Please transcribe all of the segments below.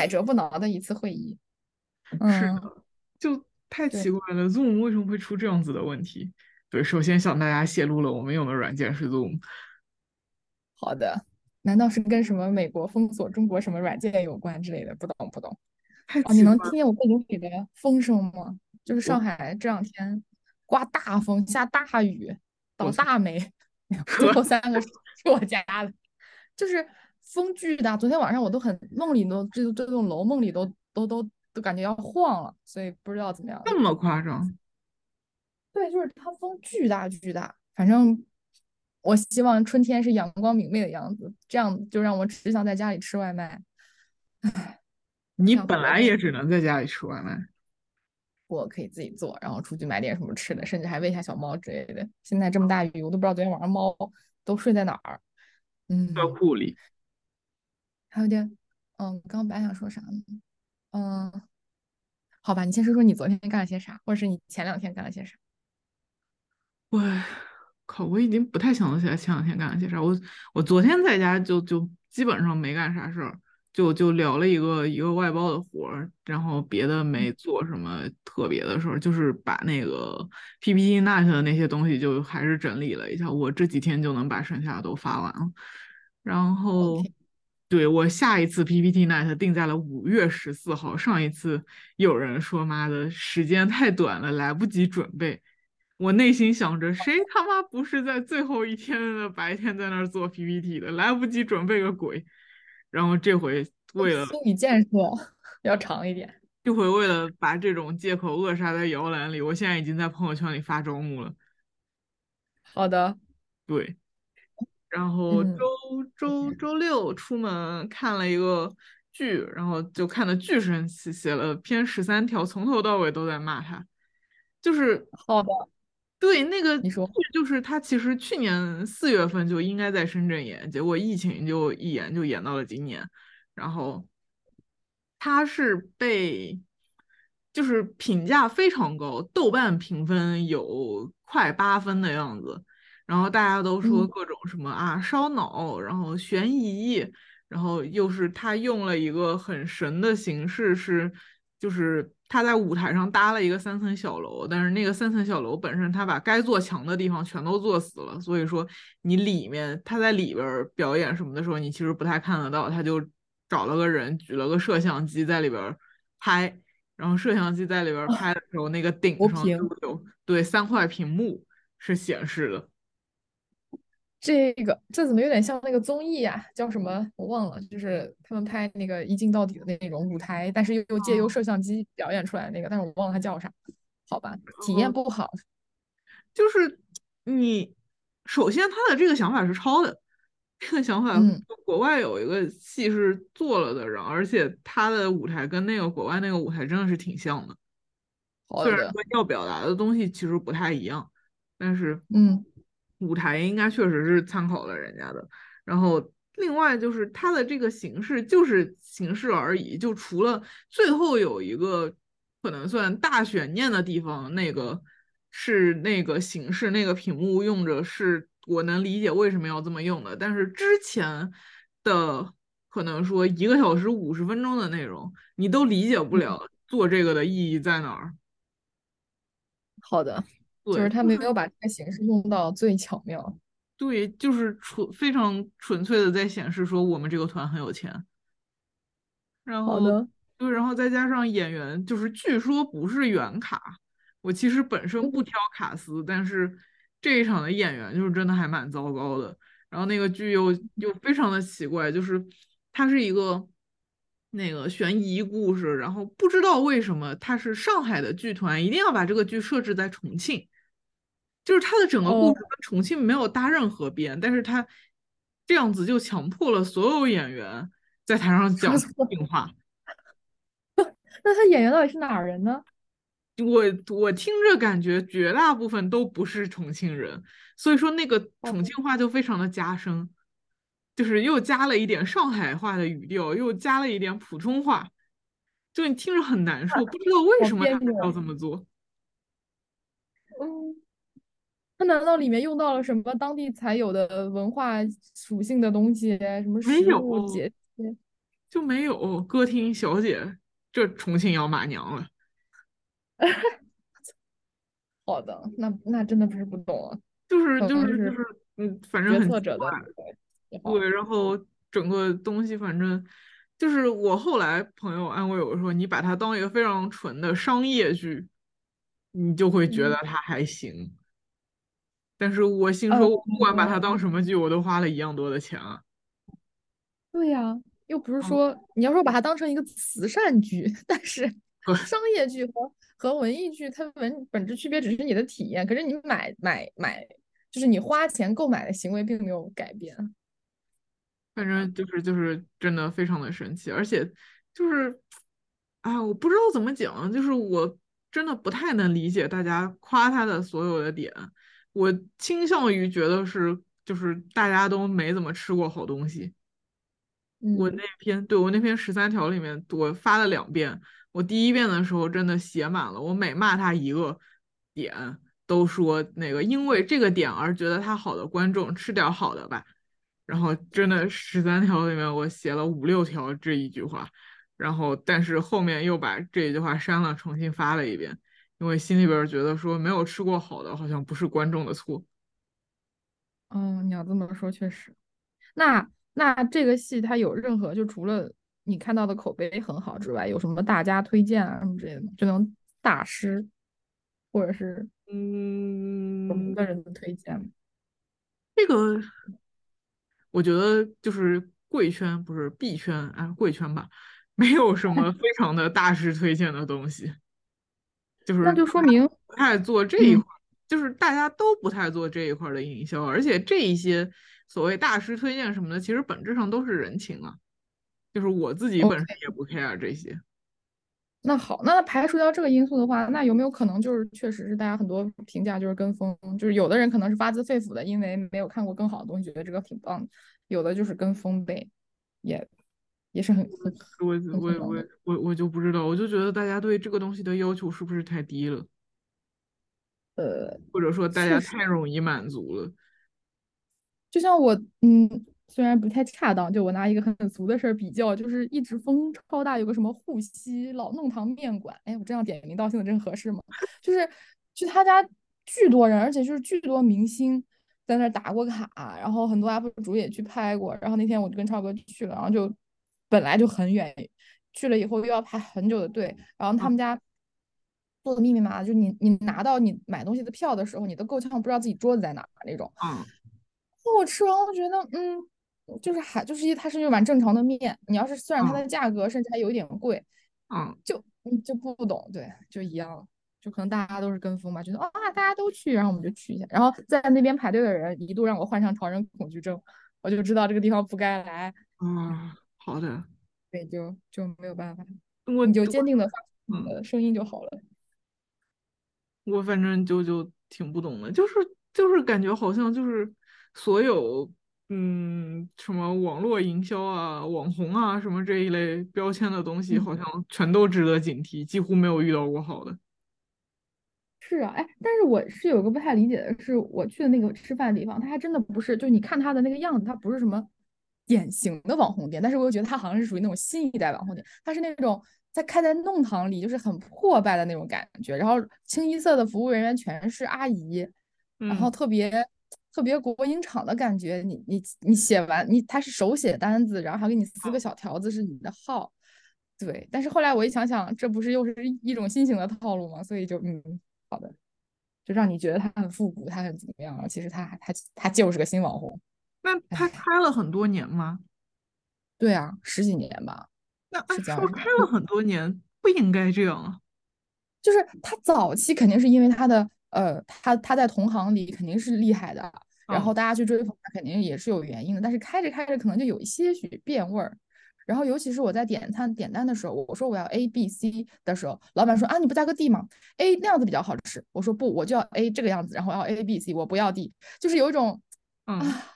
百折不挠的一次会议。是嗯，的，就太，奇怪了，Zoom 为什么会出这样子的问题？对，首先向大家泄露了我们用的软件是 Zoom，好的。难道是跟什么美国封锁中国什么软件有关之类的？不懂不懂。哦，你。能听见我背景里的风声吗？就是上海这两天刮大风、下大雨、倒，大霉，最后三个是 是我家的，就是风巨大。昨天晚上我都很梦里都这这栋楼梦里都都都都感觉要晃了，所以不知道怎么样。这么夸张？对，就是它风巨大巨大，反正我希望春天是阳光明媚的样子，这样就让我只想在家里吃外卖。唉，你。本来也只能在家里吃外卖，我可以自己做，然后出去买点什么吃的，甚至还喂一下小猫之类的。现在这么大雨，我都不知道昨天晚上猫都睡在哪儿。车嗯，库里。还有点，嗯，刚刚本来想说啥呢？嗯，好吧，你先说说你昨天干了些啥，或者是你前两天干了些啥。我，靠！我已经不太想得起来前两天干了些啥。我我昨天在家就就基本上没干啥事儿，就就聊了一个一个外包的活儿，然后别的没做什么特别的事儿，就是把那个 PPT Night 的那些东西就还是整理了一下，我这几天就能把剩下的都发完了。然后对，我下一次 PPT Night 定在了五月十四号。上一次有人说妈的时间太短了，来不及准备。我内心想着，谁他妈不是在最后一天的白天在那儿做 PPT 的，来不及准备个鬼。然后这回为了心理建设 要长一点。这回为了把这种借口扼杀在摇篮里，我现在已经在朋友圈里发招募了。好的，对，然后嗯。周周周六出门看了一个剧，然后就看的巨生气，写了篇十三条，从头到尾都在骂他。就是好的，对那个你说，就是他其实去年四月份就应该在深圳演，结果疫情就一演就演到了今年，然后他是被就是评价非常高，豆瓣评分有快八分的样子，然后大家都说嗯各种什么啊烧脑，然后悬疑，然后又是他用了一个很神的形式是，就是他在舞台上搭了一个三层小楼，但是那个三层小楼本身他把该做墙的地方全都做死了，所以说你里面他在里边儿表演什么的时候，你其实不太看得到，他就找了个人举了个摄像机在里边儿拍，然后摄像机在里边儿拍的时候，那个顶上就有对三块屏幕是显示的。这个这怎么有点像那个综艺呀、叫什么？我忘了，就是他们拍那个一镜到底的那种舞台，但是又又借由哦。摄像机表演出来那个，但是我忘了它叫啥。好吧，体验不好。就是你首先他的这个想法是抄的，这个想法嗯。国外有一个戏是做了的，然后而且他的舞台跟那个国外那个舞台真的是挺像的，好的，虽然说。要表达的东西其实不太一样，但是嗯舞台应该确实是参考了人家的。然后另外就是它的这个形式就是形式而已，就除了最后有一个可能算大悬念的地方，那个是那个形式，那个屏幕用着是我能理解为什么要这么用的，但是之前的可能说一个小时五十分钟的内容，你都理解不嗯，了做这个的意义在哪儿。好的，就，是他就是没有把这个形式用到最巧妙。对，就是纯非常纯粹的在显示说我们这个团很有钱。然后好的，对，然后再加上演员，就是据说不是原卡。我其实本身不嗯挑卡司，但是这一场的演员就是真的还蛮糟糕的。然后那个剧又又非常的奇怪，就是它是一个那个悬疑故事，然后不知道为什么它是上海的剧团，一定要把这个剧设置在重庆。就是他的整个故哦，事跟重庆没有搭任何边，但是他这样子就强迫了所有演员在台上讲重，庆话。那他演员到底是哪儿人呢？我我听着感觉绝大部分都不是重庆人，所以说那个哦，重庆话就非常的加深，就是又加了一点上海话的语调，又加了一点普通话，就你听着很难受，不知道为什么他们要。这么做。嗯，他难道里面用到了什么当地才有的文化属性的东西，什么没食物、有，节气？就没有歌厅小姐，这重庆要骂娘了。好的，那那真的不是不懂了，就是就是是就是，嗯，反正决很奇策者的怪。对，然后整个东西反正就是我后来朋友安慰我说，你把它当一个非常纯的商业剧，你就会觉得嗯，它还行。但是我心呃，说，我不管把它当什么剧，我都花了一样多的钱啊。对呀，又不是嗯，说你要说把它当成一个慈善剧，但是，商业剧和和文艺剧，它本本质区别只是你的体验，可是你买买买，就是你花钱购买的行为并没有改变。反正就是就是真的非常的神奇，而且就是，哎，我不知道怎么讲，就是我真的不太能理解大家夸他的所有的点，我倾向于觉得是就是大家都没怎么吃过好东西。我那嗯，篇，对，我那篇十三条里面，我发了两遍。我第一遍的时候真的写满了，我每骂他一个点，都说那个因为这个点而觉得他好的观众吃点好的吧。然后真的十三条里面我写了五六条这一句话，然后但是后面又把这一句话删了，重新发了一遍，因为心里边觉得说没有吃过好的，好像不是观众的错。哦，你要这么说，确实。那那这个戏它有任何就除了你看到的口碑很好之外，有什么大家推荐啊什么之类的吗？就那种大师或者是有名嗯，个人的推荐吗？这个。我觉得就是贵圈不是 B 圈，啊，贵圈吧，没有什么非常的大师推荐的东西，就是那就说明，不太做这一嗯，块儿，就是大家都不太做这一块儿的营销，而且这一些所谓大师推荐什么的，其实本质上都是人情啊，就是我自己本身也不 care 这些。那好，那排除掉这个因素的话，那有没有可能就是确实是大家很多评价就是跟风，就是有的人可能是发自肺腑的，因为没有看过更好的东西，觉得这个挺棒的，有的就是跟风呗，也也是很很我我我。我我就不知道，我就觉得大家对这个东西的要求是不是太低了，呃，或者说大家。太容易满足了。就像我，嗯，虽然不太恰当，就我拿一个很俗的事儿比较，就是一直风超大，有个什么沪西老弄堂面馆，哎，我这样点名道姓的真合适吗？就是去他家巨多人，而且就是巨多明星在那打过卡，然后很多 UP 主也去拍过，然后那天我就跟超哥去了，然后就本来就很远，去了以后又要排很久的队，然后他们嗯家。做的密密麻麻，就你你拿到你买东西的票的时候，你都够呛不知道自己桌子在哪儿那种。嗯那我吃完，我觉得，嗯，就是还就是一，它是一碗正常的面。你要是虽然它嗯的价格甚至还有一点贵，嗯就嗯就不懂，对，就一样，就可能大家都是跟风吧，觉得啊大家都去，然后我们就去一下。然后在那边排队的人一度让我患上潮人恐惧症，我就知道这个地方不该来，啊，好的。对，就就没有办法，我你就坚定的发出你嗯，的声音就好了。我反正就就挺不懂的，就是就是感觉好像就是所有嗯什么网络营销啊、网红啊什么这一类标签的东西，嗯。好像全都值得警惕，几乎没有遇到过好的。是啊，哎，但是我是有个不太理解的是，我去的那个吃饭的地方，它还真的不是，就你看它的那个样子，它不是什么典型的网红店，但是我又觉得它好像是属于那种新一代网红店，它是那种在开在弄堂里，就是很破败的那种感觉，然后清一色的服务人员全是阿姨，然后嗯特别特别国营厂的感觉，你你你写完你他是手写单子，然后还给你撕个嗯小条子是你的号，对，但是后来我一想想，这不是又是一种新型的套路吗？所以就嗯。好的，就让你觉得它很复古，它很怎么样啊？其实他他他就是个新网红。那他哎，开了很多年吗？对啊，十几年吧，那？说开了很多年，不应该这样啊。就是他早期肯定是因为他的呃，他他在同行里肯定是厉害的，然后嗯大家去追捧他肯定也是有原因的。但是开着开着可能就有一些许变味儿。然后尤其是我在点餐点单的时候，我说我要 A B C 的时候，老板说啊你不加个 D 吗？A 那样子比较好吃。我说不，我就要 A 这个样子，然后要 A B C，我不要 D，就是有一种嗯啊。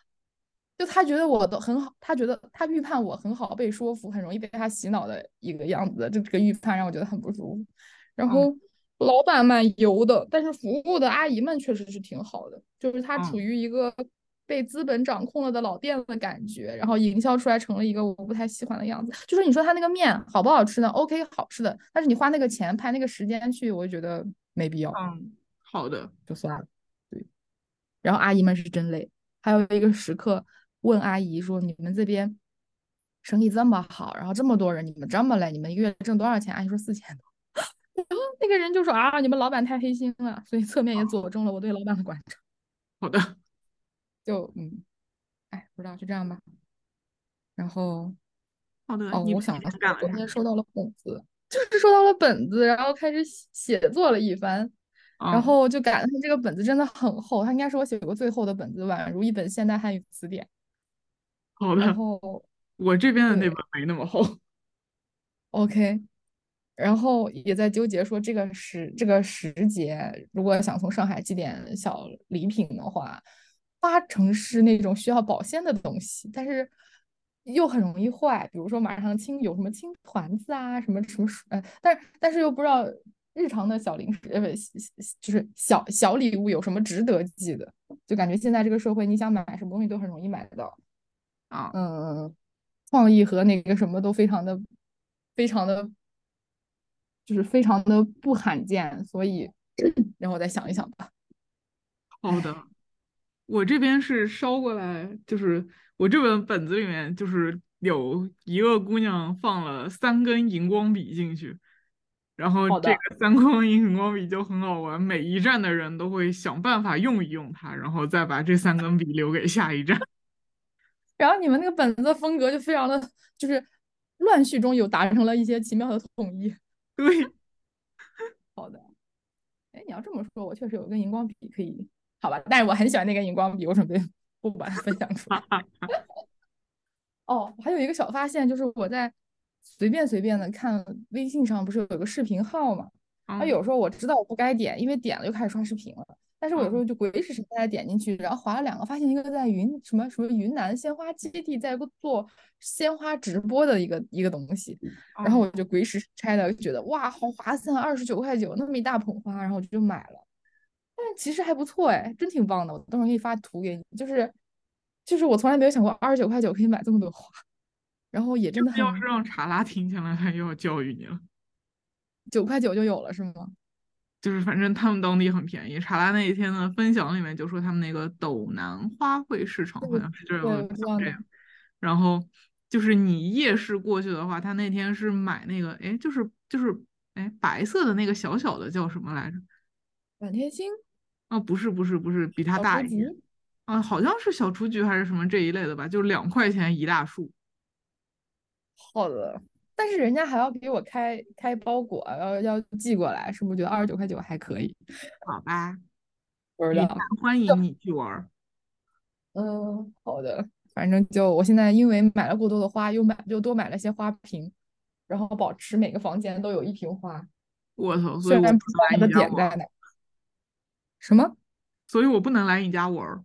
就他觉得我都很好，他觉得他预判我很好被说服，很容易被他洗脑的一个样子，这这个预判让我觉得很不舒服。然嗯后老板蛮油的，但是服务的阿姨们确实是挺好的，就是他处嗯于一个被资本掌控了的老店的感觉，然后营销出来成了一个我不太喜欢的样子。就是你说他那个面好不好吃呢？OK，好吃的，但是你花那个钱拍那个时间去，我就觉得没必要。嗯，好的，就算了。对，然后阿姨们是真累，还有一个食客问阿姨说：“你们这边生意这么好，然后这么多人，你们这么累，你们一个月挣多少钱？”阿姨说：“四千多。”然后那个人就说：“啊，你们老板太黑心了。”所以侧面也佐证了我对老板的观察。好的。就嗯，哎，不知道就这样吧。然后，好的，哦，我想昨天收到了本子，就是收到了本子，然后开始写作了一番，然后就感叹这个本子真的很厚，它应该是我写过最厚的本子，宛如一本现代汉语词典。好的。然后我这边的那本没那么厚。OK。然后也在纠结说这个时这个时节，如果想从上海寄点小礼品的话。八成是那种需要保鲜的东西，但是又很容易坏。比如说马上清有什么青团子啊，什么什么呃，但是但是又不知道日常的小零食呃，就是小小礼物有什么值得寄的。就感觉现在这个社会，你想买什么东西都很容易买到啊。嗯，创意和那个什么都非常的非常的，就是非常的不罕见。所以 让我再想一想吧。好的。我这边是捎过来，就是我这本本子里面就是有一个姑娘放了三根荧光笔进去，然后这个三根荧光笔就很好玩，每一站的人都会想办法用一用它，然后再把这三根笔留给下一站。然后你们那个本子的风格就非常的，就是乱序中有达成了一些奇妙的统一。对，好的。哎，你要这么说，我确实有根荧光笔可以。好吧，但是我很喜欢那根荧光笔，我准备不把它分享出来。哦，还有一个小发现，就是我在随便随便的看微信上，不是有个视频号嘛？啊，有时候我知道我不该点，因为点了就开始刷视频了。但是我有时候就鬼使神差点进去，然后划了两个，发现一个在云什么什么云南鲜花基地在做鲜花直播的一个一个东西，然后我就鬼使神差的觉得哇，好划算，二十九块九那么一大捧花，然后我就买了。但其实还不错哎，真挺棒的。我等会儿给你发图给你，就是就是我从来没有想过二十九块九可以买这么多花，然后也真的很。要是让查拉听起来，他又要教育你了。九块九就有了是吗？就是反正他们当地很便宜。查拉那一天的分享里面就说他们那个斗南花卉市场好像是这样这样。然后就是你夜市过去的话，他那天是买那个哎，就是就是哎白色的那个小小的叫什么来着？满天星。啊，不是不是不是，比它大一点啊，好像是小雏菊还是什么这一类的吧，就两块钱一大束。好的，但是人家还要给我开开包裹，要要寄过来，是不是觉得二十九块九还可以？好吧，不知道。欢迎你去玩。嗯，好的，反正就我现在因为买了过多的花，又买又多买了些花瓶，然后保持每个房间都有一瓶花。我操，虽然不知道它的点在哪。什么？所以我不能来你家玩儿，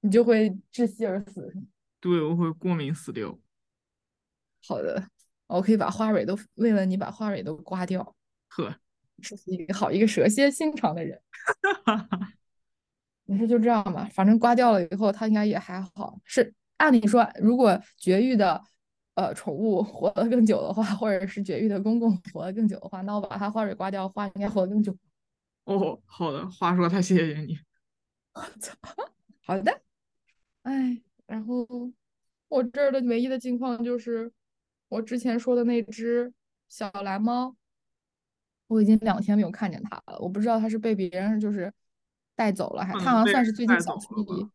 你就会窒息而死。对，我会过敏死掉。好的，我可以把花蕊都为了你把花蕊都刮掉。呵，是一个好一个蛇蝎心肠的人。你说就这样吧，反正刮掉了以后，它应该也还好。是按理说，如果绝育的呃宠物活得更久的话，或者是绝育的公公活得更久的话，那我把它花蕊刮掉，花应该活得更久。哦，好的。话说，他谢谢你。我 操，好的。哎，然后我这儿的唯一的近况就是，我之前说的那只小蓝猫，我已经两天没有看见它了。我不知道它是被别人就是带走了，还它好像算是最近小区里。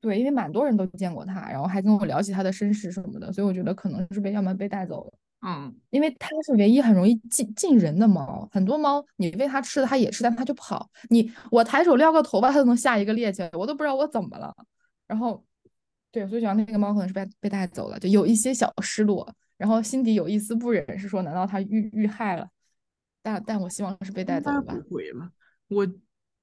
对，因为蛮多人都见过它，然后还跟我聊起它的身世什么的，所以我觉得可能是被要么被带走了。嗯，因为它是唯一很容易近近人的猫，很多猫你喂它吃的它也吃，但它就跑。你我抬手撩个头发，它都能下一个趔趄，我都不知道我怎么了。然后，对，所以讲那个猫可能是被被带走了，就有一些小失落，然后心底有一丝不忍，是说难道他遇遇害了？但但我希望是被带走了吧。不会了，我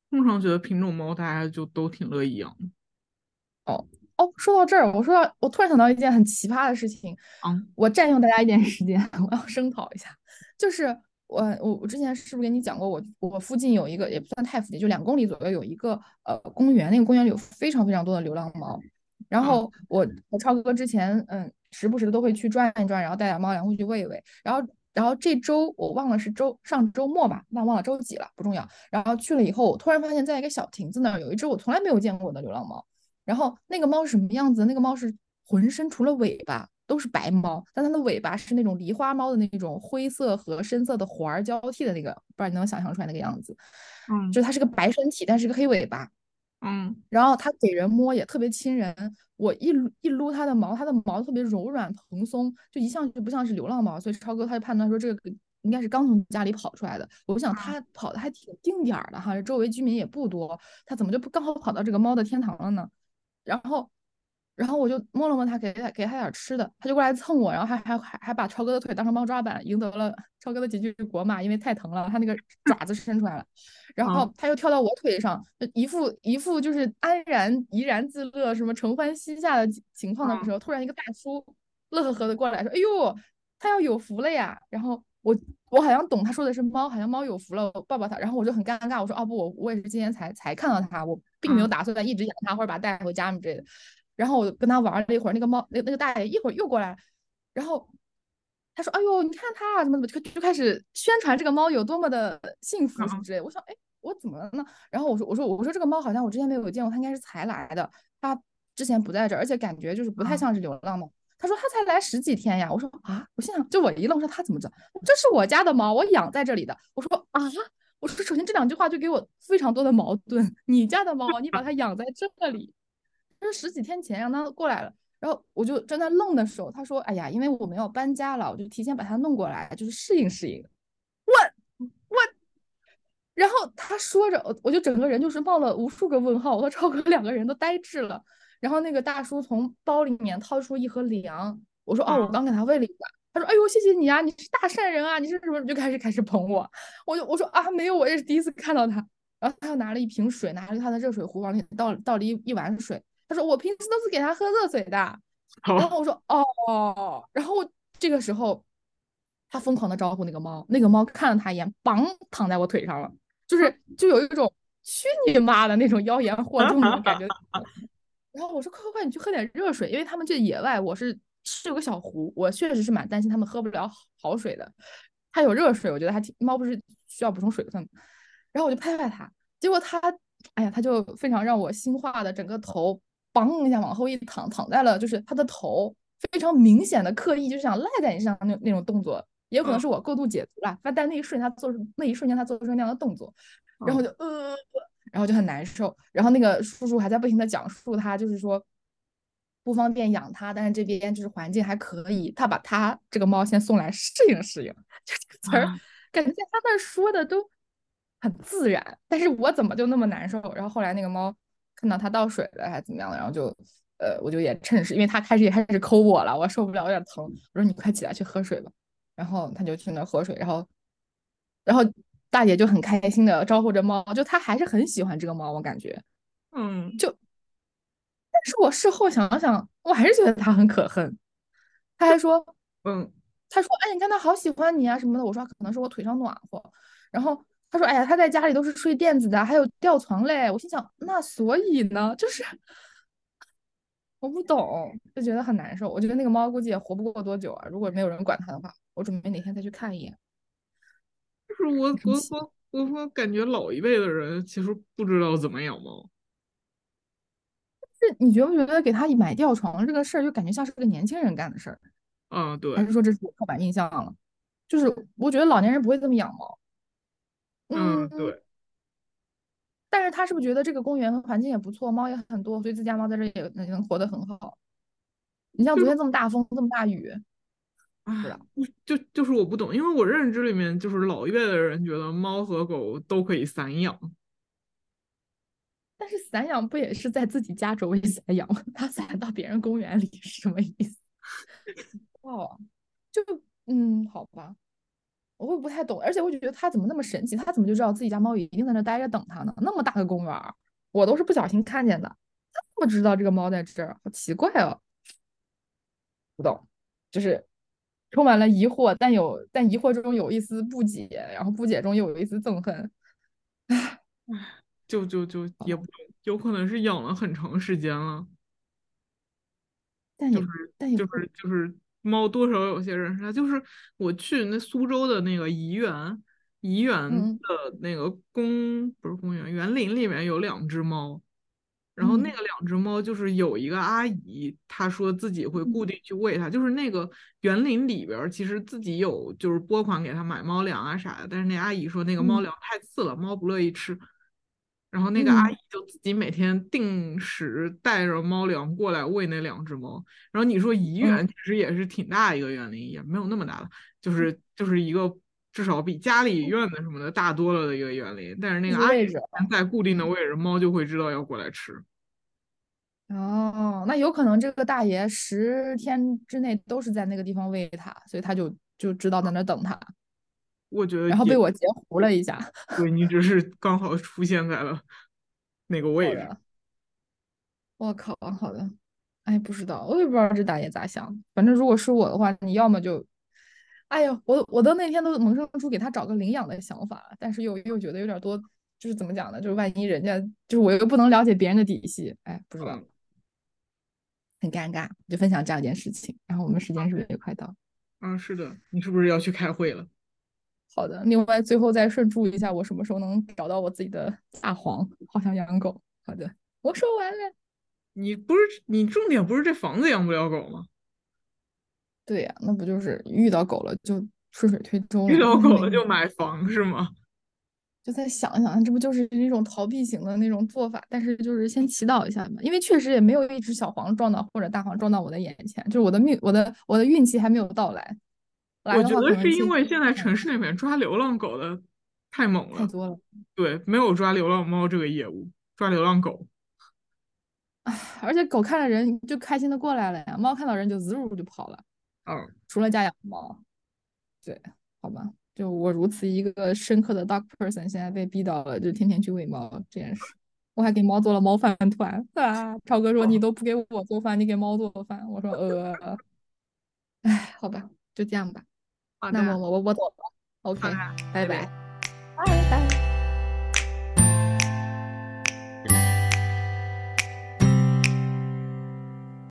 通常觉得品种猫大家就都挺乐意养的。哦。哦，说到这儿，我说到，我突然想到一件很奇葩的事情。嗯，我占用大家一点时间，我要声讨一下。就是我我我之前是不是跟你讲过，我我附近有一个也不算太附近，就两公里左右有一个呃公园，那个公园里有非常非常多的流浪猫。然啊后我我超哥之前嗯时不时的都会去转一转，然后带点猫粮回去喂一喂。然后然后这周我忘了是周上周末吧，那忘了周几了，不重要。然后去了以后，我突然发现在一个小亭子那儿有一只我从来没有见过的流浪猫。然后那个猫是什么样子？那个猫是浑身除了尾巴都是白猫，但它的尾巴是那种狸花猫的那种灰色和深色的环儿交替的那个，不知道你能想象出来那个样子。嗯就是它是个白身体，但是个黑尾巴。嗯然后它给人摸也特别亲人，我一撸一撸它的毛，它的毛特别柔软蓬松，就一向就不像是流浪猫，所以超哥他就判断说这个应该是刚从家里跑出来的。我想它跑的还挺定点儿的哈，周围居民也不多，它怎么就不刚好跑到这个猫的天堂了呢？然后，然后我就摸了摸它，给它给它点儿吃的，它就过来蹭我，然后还还还还把超哥的腿当成猫抓板，赢得了超哥的几句国骂，因为太疼了，它那个爪子伸出来了。然后嗯他又跳到我腿上，一副一副就是安然怡然自乐、什么承欢膝下的情情况的时候，突然一个大叔乐呵呵的过来说：“哎呦，他要有福了呀！”然后我我好像懂他说的是猫，好像猫有福了，我抱抱它。然后我就很尴尬，我说：“哦不，我我也是今天才才看到它，我并没有嗯打算一直养它或者把它带回家什么之类的。”然后我跟他玩了一会儿，那个猫那那个大爷一会儿又过来，然后他说：“哎呦，你看它怎么怎么就就开始宣传这个猫有多么的幸福什么嗯之类。”我想，哎，我怎么了呢？然后我说：“我说我说这个猫好像我之前没有见过，它应该是才来的，它之前不在这儿，而且感觉就是不太嗯像是流浪猫。”他说：“它才来十几天呀。”我说：“啊！”我心想，就我一愣，说他怎么知道？这是我家的猫，我养在这里的。我说：“啊！”我说：“首先这两句话就给我非常多的矛盾。你家的猫，你把它养在这里。”他说十几天前让他过来了，然后我就正在愣的时候，他说：“哎呀，因为我们要搬家了，我就提前把它弄过来，就是适应适应。”我我，然后他说着，我我就整个人就是冒了无数个问号，我和超哥两个人都呆滞了。然后那个大叔从包里面掏出一盒粮，我说：“哦，我刚给他喂了一碗。”他说：“哎呦，谢谢你啊，你是大善人啊，你是什么？”就开始开始捧我，我就我说啊，没有，我也是第一次看到他。然后他又拿了一瓶水，拿着他的热水壶往里倒倒了一一碗水。他说：“我平时都是给他喝热水的。”然后我说：“哦。”然后这个时候，他疯狂的招呼那个猫，那个猫看了他一眼，梆躺在我腿上了，就是就有一种去你妈的那种妖言惑众的感觉。然后我说：“快快快，你去喝点热水，因为他们这野外，我是是有个小湖，我确实是蛮担心他们喝不了好水的。它有热水，我觉得还挺猫不是需要补充水分。然后我就拍拍它，结果它，哎呀，它就非常让我心化的，整个头梆一下往后一躺，躺在了就是他的头非常明显的刻意就是想赖在你身上那那种动作，也有可能是我过度解读了，但但那一瞬间他做出那一瞬间他做出那样的动作，然后就呃。然后就很难受，然后那个叔叔还在不停的讲述他就是说不方便养它，但是这边就是环境还可以，他把他这个猫先送来适应适应，就这个词儿感觉在他那儿说的都很自然，但是我怎么就那么难受？然后后来那个猫看到他倒水了还是怎么样的，然后就呃我就也趁势，因为他开始也开始抠我了，我受不了，有点疼，我说你快起来去喝水吧，然后他就去那喝水，然后然后。大姐就很开心的招呼着猫，就她还是很喜欢这个猫，我感觉，嗯，就，但是我事后想想，我还是觉得他很可恨。他还说，嗯，他说，哎，你看他好喜欢你啊什么的。我说可能是我腿上暖和。然后他说，哎呀，他在家里都是睡垫子的，还有吊床嘞。我心想，那所以呢，就是我不懂，就觉得很难受。我觉得那个猫估计也活不过多久啊，如果没有人管它的话，我准备哪天再去看一眼。就是我我我我我感觉老一辈的人其实不知道怎么养猫。是你觉不觉得给他买吊床这个事儿，就感觉像是个年轻人干的事儿？啊，对，还是说这是我刻板印象了？就是我觉得老年人不会这么养猫。嗯，对。但是他是不是觉得这个公园环境也不错，猫也很多，所以自家猫在这也也能活得很好？你像昨天这么大风，这么大雨。啊，就就是我不懂，因为我认知里面就是老一辈的人觉得猫和狗都可以散养，但是散养不也是在自己家周围散养吗？它散到别人公园里是什么意思？哦，就嗯，好吧，我会不太懂，而且我就觉得它怎么那么神奇？它怎么就知道自己家猫一定在那待着等它呢？那么大个公园，我都是不小心看见的，它怎么知道这个猫在这儿？好奇怪哦，不懂，就是。充满了疑惑，但有但疑惑中有一丝不解，然后不解中又有一丝憎恨。唉，就就就也不有可能是养了很长时间了。但也就是但就是就是猫多少有些认识它，就是我去那苏州的那个怡园，怡园嗯。的那个公不是公园，园林里面有两只猫，然后那嗯。个两只猫就是有一个阿姨，她说自己会固嗯。定去喂它，就是那个园林里边儿其实自己有就是拨款给它买猫粮啊啥的，但是那阿姨说那个猫嗯。粮太次了，猫不乐意吃。然后那个阿姨嗯就自己每天定时带着猫粮过来喂那两只猫。然后你说怡嗯，园其实也是挺大一个园林，也没有那么大了，就是就是一个至少比家里院子什么的大多了的一个园林。但是那个阿姨。在固定的嗯位置，猫就会知道要过来吃。哦，那有可能这个大爷十天之内都是在那个地方喂它，所以他就就知道在那儿等它，我觉得然后被我截胡了一下。对你只是刚好出现在了那个位置。我靠，好的，哎，不知道，我也不知道这大爷咋想。反正如果是我的话，你要么就，哎呦，我我都那天都萌生出给他找个领养的想法了，但是又又觉得有点多，就是怎么讲呢？就是万一人家就是我又不能了解别人的底细，哎，不知道，嗯很尴尬，就分享这样一件事情。然后我们时间是不是也快到？啊，是的，你是不是要去开会了？好的，另外最后再顺祝一下，我什么时候能找到我自己的大黄？好想养狗。好的，我说完了。你不是你重点不是这房子养不了狗吗？对呀，那不就是遇到狗了就顺水推舟了？遇到狗了就买房是吗？就再想想，这不就是那种逃避型的那种做法？但是就是先祈祷一下嘛，因为确实也没有一只小黄撞到或者大黄撞到我的眼前，就是我的命，我的我的运气还没有到来。来我觉得是因为现在城市里面抓流浪狗的太猛了，太多了。对，没有抓流浪猫这个业务，抓流浪狗。而且狗看了人就开心的过来了呀，猫看到人就滋溜就跑了。嗯，除了家养猫，对，好吧，就我如此一个深刻的 dog person，现在被逼到了就天天去喂猫这件事。我还给猫做了猫饭团啊！超哥说你哦都不给我做饭，你给猫做饭。我说呃，哎，好吧，就这样吧。好那么，我我我走了，OK，拜。拜，拜。拜。